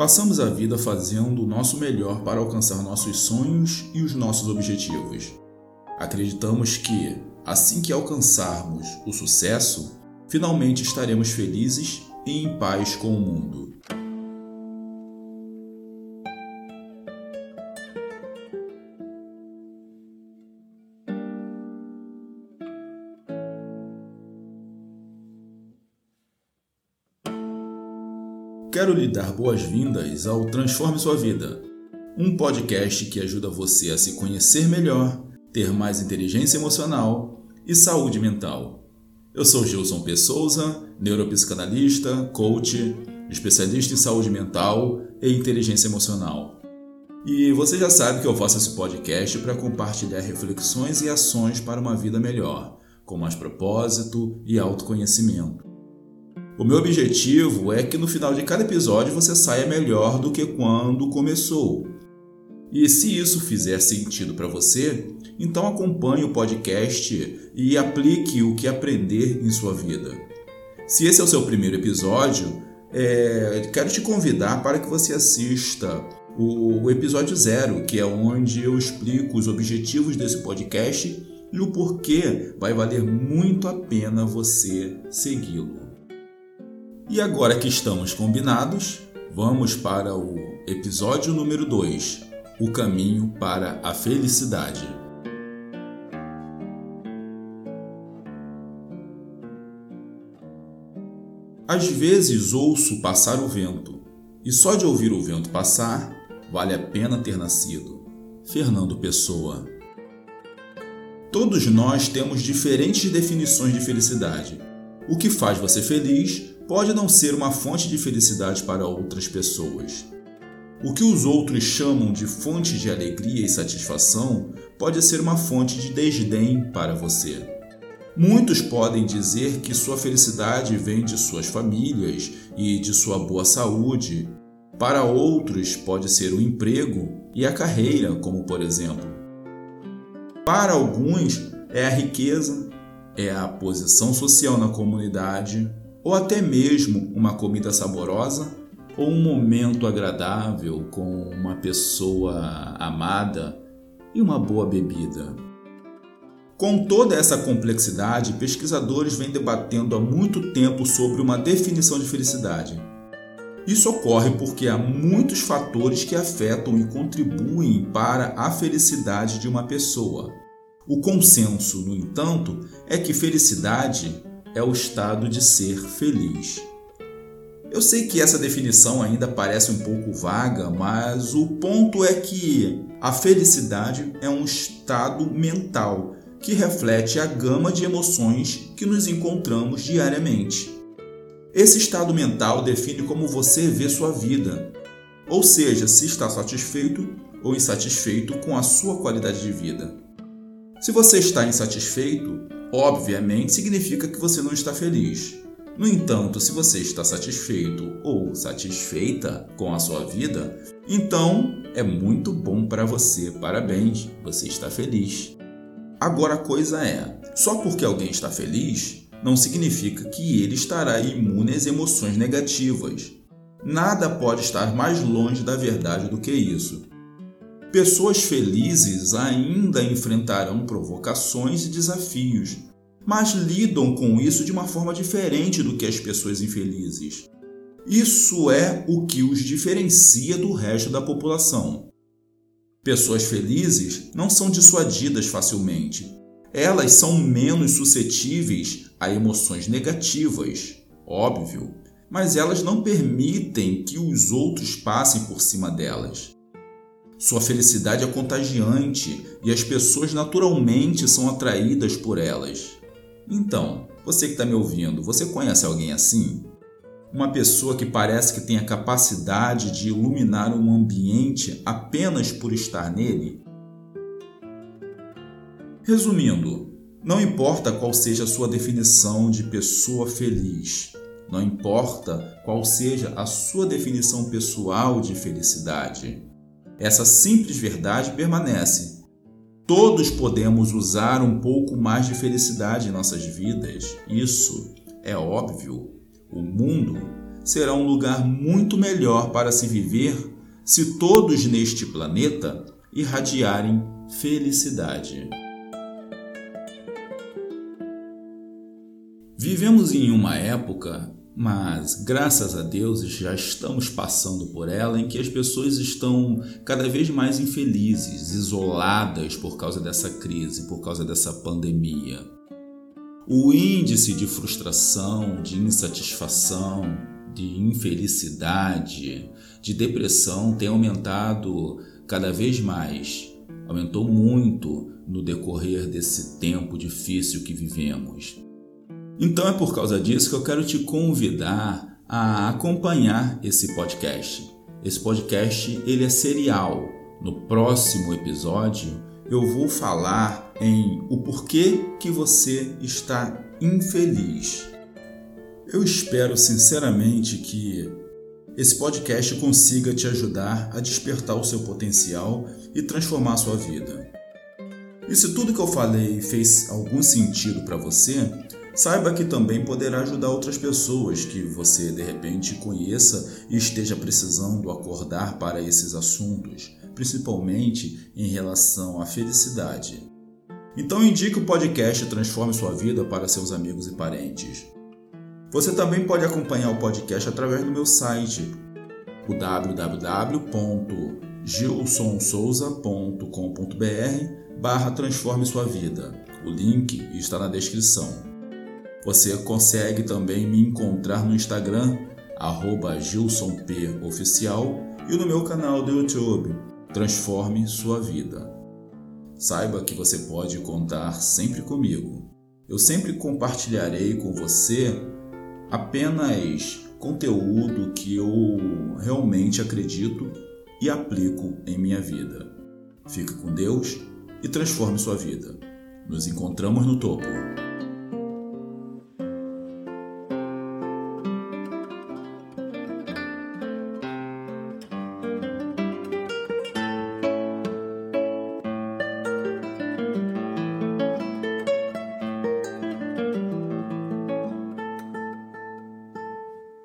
Passamos a vida fazendo o nosso melhor para alcançar nossos sonhos e os nossos objetivos. Acreditamos que, assim que alcançarmos o sucesso, finalmente estaremos felizes e em paz com o mundo. Quero lhe dar boas-vindas ao Transforme Sua Vida, um podcast que ajuda você a se conhecer melhor, ter mais inteligência emocional e saúde mental. Eu sou Gilson P. Souza, neuropsicanalista, coach, especialista em saúde mental e inteligência emocional. E você já sabe que eu faço esse podcast para compartilhar reflexões e ações para uma vida melhor, com mais propósito e autoconhecimento. O meu objetivo é que no final de cada episódio você saia melhor do que quando começou. E se isso fizer sentido para você, então acompanhe o podcast e aplique o que aprender em sua vida. Se esse é o seu primeiro episódio, é, quero te convidar para que você assista o, o episódio zero, que é onde eu explico os objetivos desse podcast e o porquê vai valer muito a pena você segui-lo. E agora que estamos combinados, vamos para o episódio número 2: O caminho para a felicidade. Às vezes ouço passar o vento, e só de ouvir o vento passar, vale a pena ter nascido. Fernando Pessoa. Todos nós temos diferentes definições de felicidade. O que faz você feliz pode não ser uma fonte de felicidade para outras pessoas. O que os outros chamam de fonte de alegria e satisfação pode ser uma fonte de desdém para você. Muitos podem dizer que sua felicidade vem de suas famílias e de sua boa saúde. Para outros, pode ser o emprego e a carreira, como por exemplo. Para alguns, é a riqueza, é a posição social na comunidade, ou até mesmo uma comida saborosa ou um momento agradável com uma pessoa amada e uma boa bebida. Com toda essa complexidade, pesquisadores vêm debatendo há muito tempo sobre uma definição de felicidade. Isso ocorre porque há muitos fatores que afetam e contribuem para a felicidade de uma pessoa. O consenso, no entanto, é que felicidade é o estado de ser feliz. Eu sei que essa definição ainda parece um pouco vaga, mas o ponto é que a felicidade é um estado mental que reflete a gama de emoções que nos encontramos diariamente. Esse estado mental define como você vê sua vida, ou seja, se está satisfeito ou insatisfeito com a sua qualidade de vida. Se você está insatisfeito, obviamente significa que você não está feliz. No entanto, se você está satisfeito ou satisfeita com a sua vida, então é muito bom para você. Parabéns, você está feliz. Agora a coisa é: só porque alguém está feliz, não significa que ele estará imune às emoções negativas. Nada pode estar mais longe da verdade do que isso. Pessoas felizes ainda enfrentarão provocações e desafios, mas lidam com isso de uma forma diferente do que as pessoas infelizes. Isso é o que os diferencia do resto da população. Pessoas felizes não são dissuadidas facilmente. Elas são menos suscetíveis a emoções negativas, óbvio, mas elas não permitem que os outros passem por cima delas. Sua felicidade é contagiante e as pessoas naturalmente são atraídas por elas. Então, você que está me ouvindo, você conhece alguém assim? Uma pessoa que parece que tem a capacidade de iluminar um ambiente apenas por estar nele? Resumindo, não importa qual seja a sua definição de pessoa feliz, não importa qual seja a sua definição pessoal de felicidade. Essa simples verdade permanece. Todos podemos usar um pouco mais de felicidade em nossas vidas. Isso é óbvio. O mundo será um lugar muito melhor para se viver se todos neste planeta irradiarem felicidade. Vivemos em uma época, mas graças a Deus já estamos passando por ela, em que as pessoas estão cada vez mais infelizes, isoladas por causa dessa crise, por causa dessa pandemia. O índice de frustração, de insatisfação, de infelicidade, de depressão tem aumentado cada vez mais. Aumentou muito no decorrer desse tempo difícil que vivemos. Então é por causa disso que eu quero te convidar a acompanhar esse podcast. Esse podcast ele é serial. No próximo episódio eu vou falar em o porquê que você está infeliz. Eu espero sinceramente que esse podcast consiga te ajudar a despertar o seu potencial e transformar a sua vida. E se tudo que eu falei fez algum sentido para você, Saiba que também poderá ajudar outras pessoas que você de repente conheça e esteja precisando acordar para esses assuntos, principalmente em relação à felicidade. Então indique o podcast Transforme Sua Vida para seus amigos e parentes. Você também pode acompanhar o podcast através do meu site, o www.gilsonsouza.com.br barra Transforme Sua Vida. O link está na descrição. Você consegue também me encontrar no Instagram, GilsonPOficial e no meu canal do YouTube, Transforme Sua Vida. Saiba que você pode contar sempre comigo. Eu sempre compartilharei com você apenas conteúdo que eu realmente acredito e aplico em minha vida. Fique com Deus e transforme sua vida. Nos encontramos no topo.